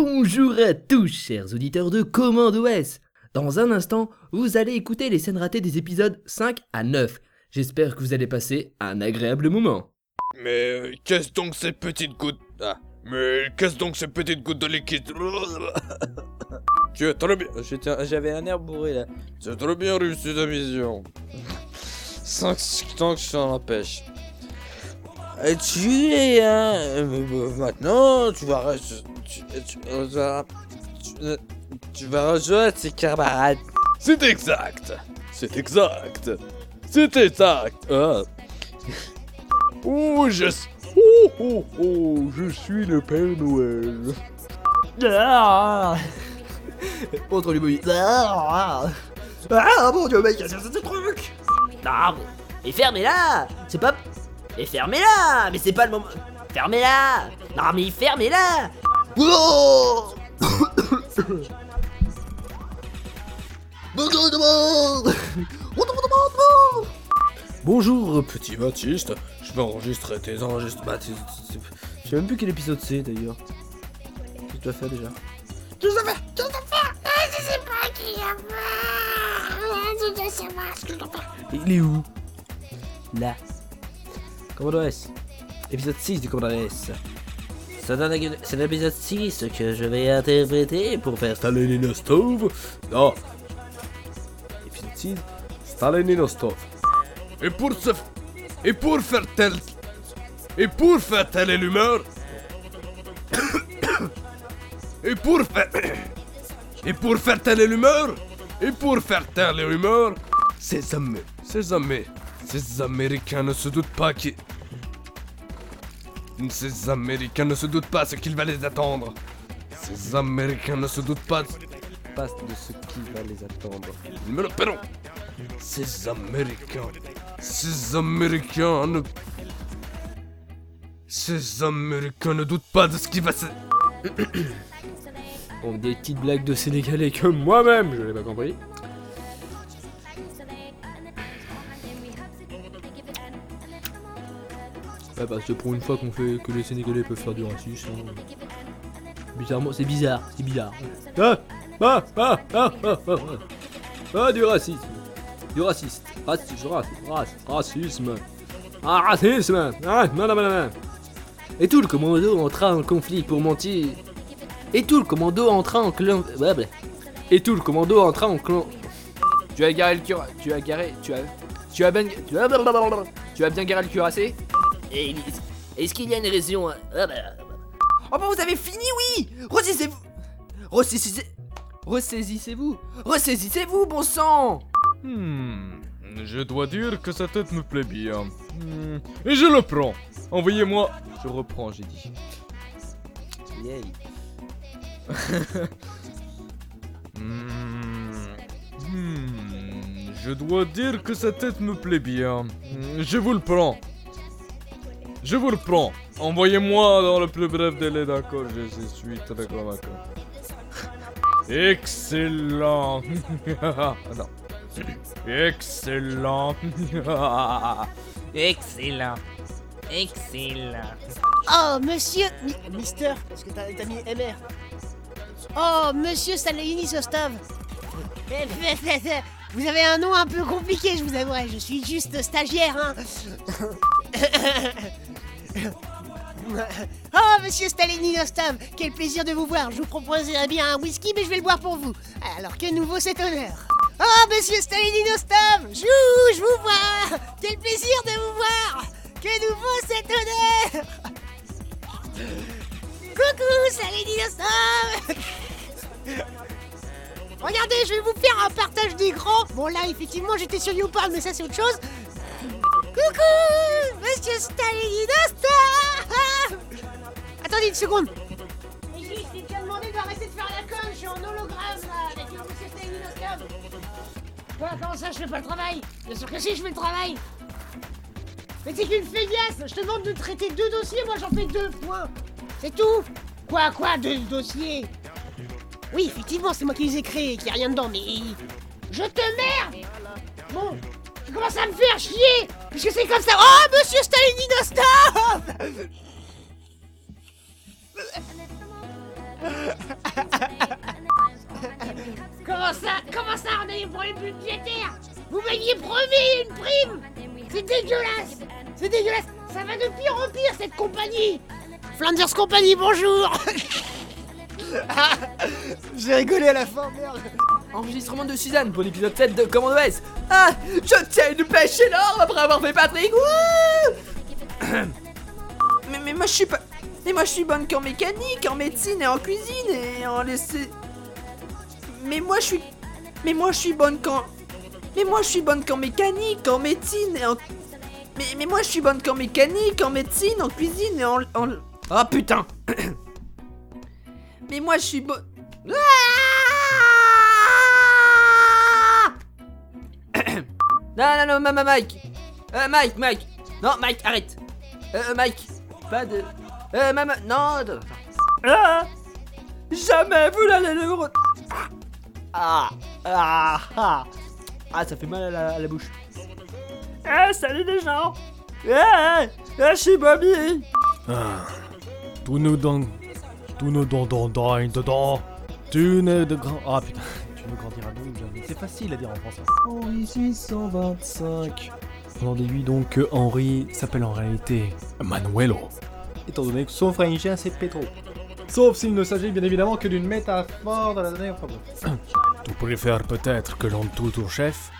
Bonjour à tous, chers auditeurs de Commando S. Dans un instant, vous allez écouter les scènes ratées des épisodes 5 à 9. J'espère que vous allez passer un agréable moment. Mais euh, qu'est-ce donc ces petites gouttes? Ah, mais qu'est-ce donc ces petites gouttes de liquide? Tu as très bien, J'étais- J'avais un air bourré là. tu as très bien réussi ta mission. 5 temps que je suis la pêche. Tu es, hein, euh, maintenant, tu vas tu, tu, tu vas- tu- tu vas rejoindre tes camarades. C'est exact. C'est exact. C'est exact. Ah. Oh, je oh, oh, oh, je suis le Père Noël. Ah Entre les bouillies. Ah Ah, mon dieu, mec, c'est ce truc Non, mais, et fermez-la C'est pas... Et fermez-la Mais c'est pas le moment... Fermez-la. Non mais fermez-la. Bonjour tout le monde Bonjour tout petit Baptiste. Je vais enregistrer tes enregistrements. Bah, Je sais même plus quel épisode c'est d'ailleurs. Qu'est-ce que tu as fait! Déjà Il est où? Là. Commando S. Épisode 6 du Commando S. C'est l'épisode 6 que je vais interpréter pour faire Stalinino Stove Non. Épisode 6. Stalinino Stove. Et pour ce... Et pour faire tel... Et pour faire telle l'humeur... Et pour faire... Et pour faire telle l'humeur... Et pour faire taire les rumeurs... Ces Amé... Ces Amé... Ces Américains ne se doutent pas qui... Ces Américains ne se doutent pas ce qu'il va les attendre. Ces Américains ne se doutent pas... de ce qui va les attendre. Ils me le paieront. Ces Américains. Ces Américains ne... Ces Américains ne doutent pas de ce qui va se... Bon, des petites blagues de Sénégalais que moi-même, je l'ai pas compris. Ouais, bah c'est pour une fois qu'on fait que les Sénégalais peuvent faire du racisme. hein. Bizarrement, c'est bizarre, c'est bizarre. Ah ah ah ah ah ah ah Ah, du racisme. Du raciste. Racisme, racisme, racisme, racisme. Ah, racisme Ah, non, non, non, non. Et tout le commando entra en conflit pour mentir. Et tout le commando entra en clan. Ouais, bah. Et tout le commando entra en clan. Tu as garé le cura. Tu as garé. Tu as. Tu as bien. Tu as. Tu as bien garé le cuirassé Et Est-ce qu'il y a une raison Ah bah... Oh bah vous avez fini, oui Ressaisissez-vous Ressaisissez... Ressaisissez-vous Ressaisissez-vous, bon sang Hmm... Je dois dire que sa tête me plaît bien. Hmm, Et je le prends. Envoyez-moi... Je reprends, j'ai dit. Yay. Hmm... Hmm, Je dois dire que sa tête me plaît bien. Hmm, Je vous le prends. Je vous le prends. Envoyez-moi dans le plus bref délai d'accord. Je, je suis très convaincant. Excellent. Non. Excellent. Excellent Excellent Oh, monsieur Mi- Mister, parce que t'as t'as mis MR. Oh, monsieur Salini Sostov. Vous avez un nom un peu compliqué, je vous avouerai. Je suis juste stagiaire, hein. Oh, monsieur Stalini Nostam, quel plaisir de vous voir. Je vous proposerais bien un whisky, mais je vais le boire pour vous. Alors, que nouveau cet honneur Oh, monsieur Stalini Nostam Jou, je vous vois Quel plaisir de vous voir Que nouveau cet honneur Coucou, Stalini Nostam Regardez, je vais vous faire un partage d'écran. Bon, là, effectivement, j'étais sur YouPorn, mais ça, c'est autre chose. Coucou Monsieur Stalini Nostam Attendez une seconde. Mais je t'ai déjà demandé d'arrêter de faire la conne, je suis en hologramme là, avec le monsieur Stalinoscope. Quoi, comment ça, je fais pas le travail? Bien sûr que si, je fais le travail. Mais c'est qu'une feillasse, je te demande de traiter deux dossiers, moi j'en fais deux, point. C'est tout Quoi, quoi, deux dossiers? Oui, effectivement, c'est moi qui les ai créés, qu'il n'y a rien dedans, mais... Je te merde Bon, tu commences à me faire chier Puisque c'est comme ça... Oh, monsieur Stalinino, stop. Comment ça Comment ça on a des problèmes budgétaires Vous m'aviez promis une prime. C'est dégueulasse. C'est dégueulasse. Ça va de pire en pire cette compagnie. Flanders Compagnie, bonjour. J'ai rigolé à la fin, merde. Enregistrement de Suzanne pour l'épisode 7 de Commando S. Ah, je tiens une pêche énorme après avoir fait Patrick. Mais, mais moi je suis pas. Mais moi je suis bonne qu'en mécanique, en médecine et en cuisine et en laisser. Mais moi je suis. Mais moi je suis bonne qu'en. Mais moi je suis bonne qu'en mécanique, en médecine et en. Mais, mais moi je suis bonne qu'en mécanique, en médecine, en cuisine et en. en... Ah putain Mais moi je suis bonne. Non, non, non, Mike euh, Mike, Mike Non, Mike, arrête Euh, Mike Pas de... Euh, maman, non. Ah Jamais vous n'allez le... Ah Ah Ah Ah, ça fait mal à la, bouche. Eh, salut les gens Eh, eh, je suis Bobby Ah. Tous nos dents. Tous nos dents, dents, dents, dedans. Tu n'es de grand. Ah putain, C'est facile à dire en français. Henri 625. On en déduit donc que Henri s'appelle en réalité Manuelo. Étant donné que son frangin c'est Petro. Sauf s'il ne s'agit bien évidemment que d'une métaphore de la dernière bref. Tu préfères peut-être que l'on tout au chef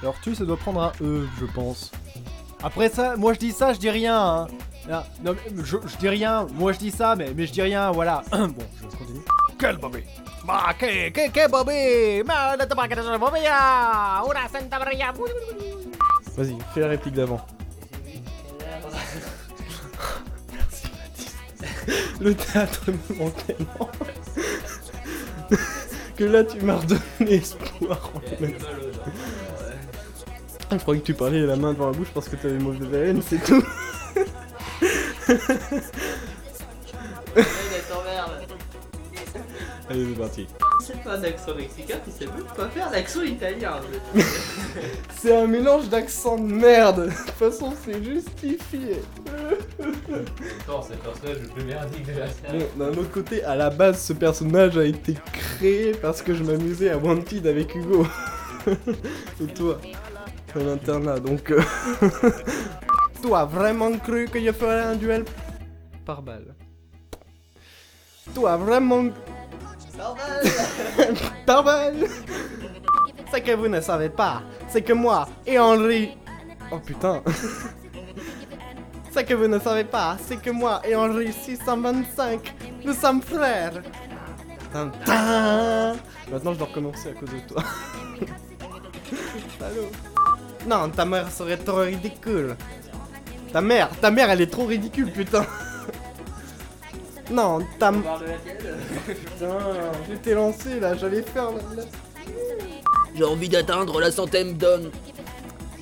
Alors tu, ça doit prendre un E, je pense. Après ça, moi je dis ça, je dis rien. Hein. Ah, non, mais je, je dis rien. Moi je dis ça, mais, mais je dis rien, voilà. bon, je. Quel Bobby Bah, que, que, que Bobby? Ma, la tabac, la Bobby, ah, una Santa Maria. Vas-y, fais la réplique d'avant. Merci Baptiste. Le théâtre me manque tellement. que là tu m'as redonné espoir en fait. Je croyais que tu parlais la main devant la bouche parce que t'avais mauvaise haleine, c'est tout. Allez, c'est parti. C'est pas un accent mexicain, tu sais même pas faire l'accent italien. C'est un mélange d'accents de merde. De toute façon, c'est justifié. Non, c'est le personnage le plus merdique de la série. Bon, d'un autre côté, à la base, ce personnage a été créé parce que je m'amusais à Wanted avec Hugo. Et toi, à l'internat, donc... euh, toi, vraiment cru que je ferais un duel? Par balle Toi, vraiment... par balle Ce que vous ne savez pas, c'est que moi et Henri... Oh putain Ce que vous ne savez pas, c'est que moi et Henri 625, nous sommes frères. Maintenant, je dois recommencer à cause de toi. Salaud. Non, ta mère serait trop ridicule. Ta mère, ta mère, elle est trop ridicule, putain. Non, ta m- Putain, je t'ai lancé là, j'allais faire la... la- J'ai envie d'atteindre la centaine d'hommes.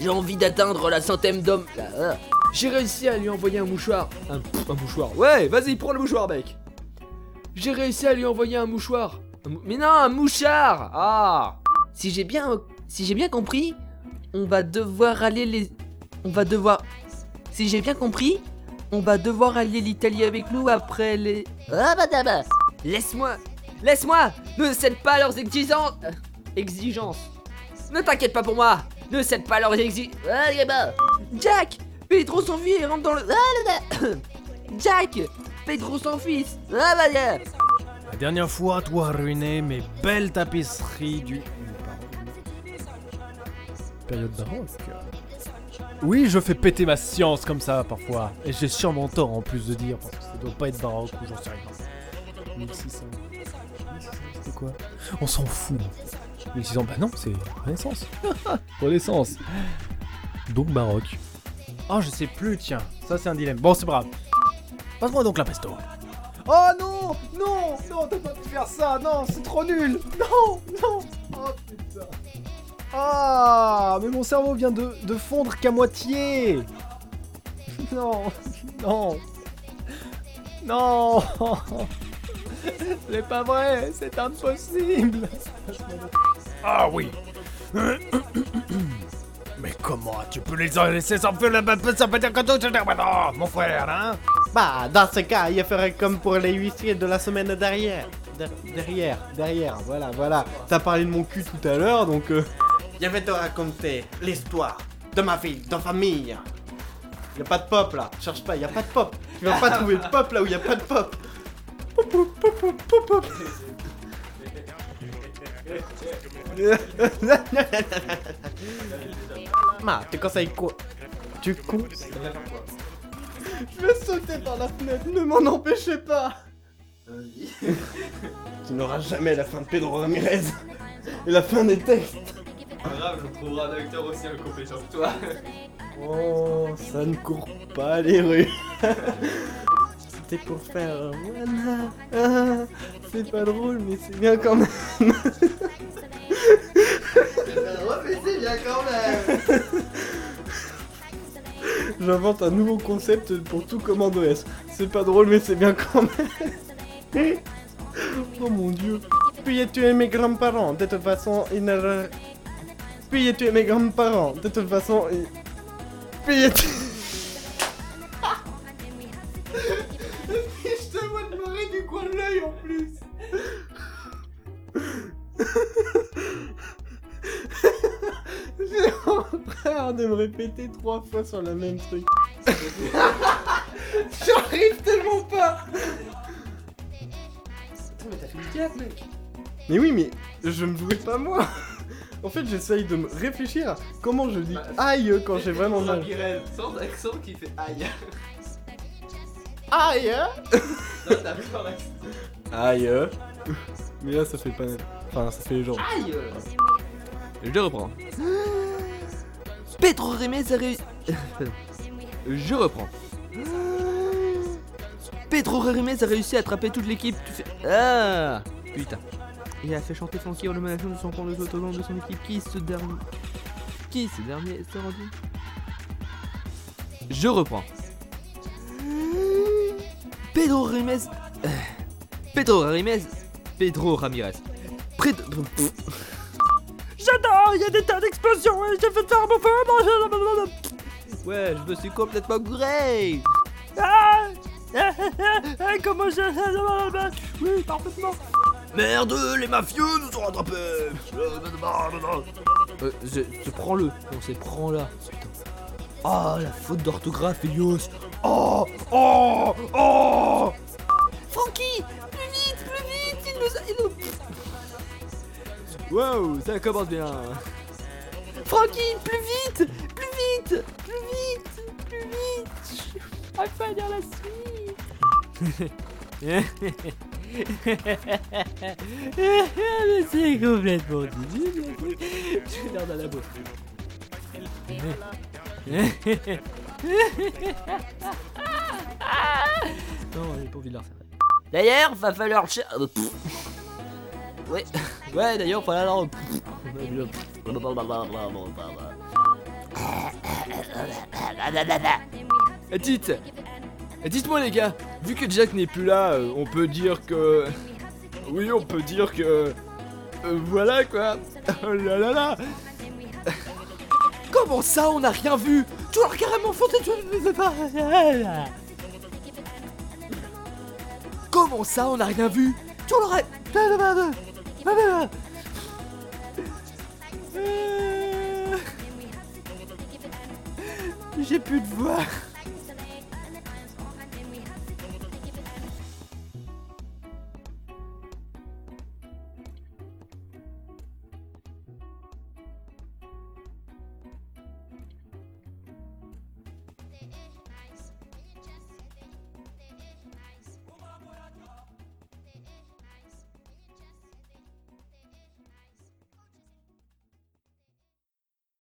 J'ai envie d'atteindre la centaine d'hommes. Là, là. J'ai réussi à lui envoyer un mouchoir. Un, mouchoir. Ouais, vas-y, prends le mouchoir, mec. J'ai réussi à lui envoyer un mouchoir. Un mou- Mais non, un mouchard Ah Si j'ai bien, si j'ai bien compris, on va devoir aller les, on va devoir, si j'ai bien compris, on va devoir aller l'Italie avec nous après les. Ah bah bah bah. Laisse-moi Laisse-moi Ne cède pas leurs exigences euh, Exigences Ne t'inquiète pas pour moi Ne cède pas leurs exigences Ah bah. Jack Pedro s'enfuit et rentre dans le... Ah, le- Jack Pedro s'enfuit Ah bah yeah. La dernière fois, toi ruiné mes belles tapisseries du... Période baroque. Oui, je fais péter ma science comme ça parfois. Et j'ai sûrement tort en plus de dire, parce que ça doit pas être baroque ou j'en sais rien. 1600. 1600, c'était quoi? On s'en fout. 1600, bah non, c'est Renaissance. Renaissance. Donc baroque. Oh, je sais plus, tiens. Ça, c'est un dilemme. Bon, c'est pas grave. Passe-moi donc la pesto. Oh non Non Non, t'as pas pu faire ça Non, c'est trop nul Non Non Oh putain Ah Mais mon cerveau vient de, de fondre qu'à moitié. Non Non. Non. C'est pas vrai C'est impossible. Ah oui. Mais comment tu peux les laisser s'enfuir la Ça veut dire que tout non, mon frère, hein? Bah, dans ce cas, il ferait comme pour les huissiers de la semaine dernière. Der- derrière, derrière, voilà, voilà. T'as parlé de mon cul tout à l'heure, donc... euh, Je vais te raconter l'histoire de ma vie, de famille. Y a pas de pop là, cherche pas, y a pas de pop. Tu vas pas trouver de pop là où y a pas de pop. Pop, pop, pop, pop, pop, pop. Ma, tu conseilles quoi? Tu con Je vais sauter par la fenêtre, ne m'en empêchez pas Tu n'auras jamais la fin de Pedro Ramirez et la fin des textes. Pas grave, je trouverai un acteur aussi incompétent que toi. Oh, ça ne court pas les rues. C'était pour faire un voilà. C'est pas drôle, mais c'est bien quand même. mais c'est bien quand même. J'invente un nouveau concept pour tout commando S. C'est pas drôle, mais c'est bien quand même. oh mon dieu. Puis as tué mes grands-parents. De toute façon, ils ne. Puis as tué mes grands-parents. De toute façon, ils. Puis tu... Je te vois te marrer du coin de l'œil en plus. J'ai horreur de me répéter trois fois sur la même truc. J'arrive tellement pas. mais t'as fait du théâtre, mec. Mais oui, mais je me jouais pas moi. En fait, j'essaye de me réfléchir à comment je dis aïe quand j'ai vraiment mal. Sans accent qui fait aïe. Aïe hein Non, t'as. Aïe Mais là, ça fait pas net. Enfin, ça fait genre. Aïe Je reprends. Pedro Ramirez a réussi. Je reprends. Pedro Ramirez a réussi à attraper toute l'équipe. Tu fais. Ah Putain. Il a fait chanter Frankie en nomination de son camp de autonomes de son équipe. Qui ce dernier. Qui ce dernier s'est rendu Je reprends. Pedro Ramirez. euh, Pedro Ramirez. Pedro Ramirez. Près de. J'adore, il y a des tas d'explosions et j'ai fait faire mon feu. Ouais, je me suis complètement gouré. Ah Comment je. Oui, parfaitement. Merde, les mafieux nous ont rattrapés. Euh, je, je prends-le. Non, c'est prends-la. Oh, la faute d'orthographe, Elios. Oh, oh, oh. Francky, plus vite, plus vite, il nous a... Il nous... Wow, ça commence bien. Francky, plus vite, plus vite, plus vite, plus vite. À finir la suite. C'est complètement débile. Je l'air dans la bouche. non, j'ai pas envie de leur faire. D'ailleurs, va falloir. Ouais, ouais, d'ailleurs. Eh, Dites, eh, dites-moi les gars, vu que Jack n'est plus là, euh, on peut dire que, oui, on peut dire que, euh, voilà quoi. Oh là là là. Comment ça, on n'a rien vu? Tu l'as carrément foutu, tu ne pas. Comment ça, on n'a rien vu? Tu l'aurais. J'ai plus de voix.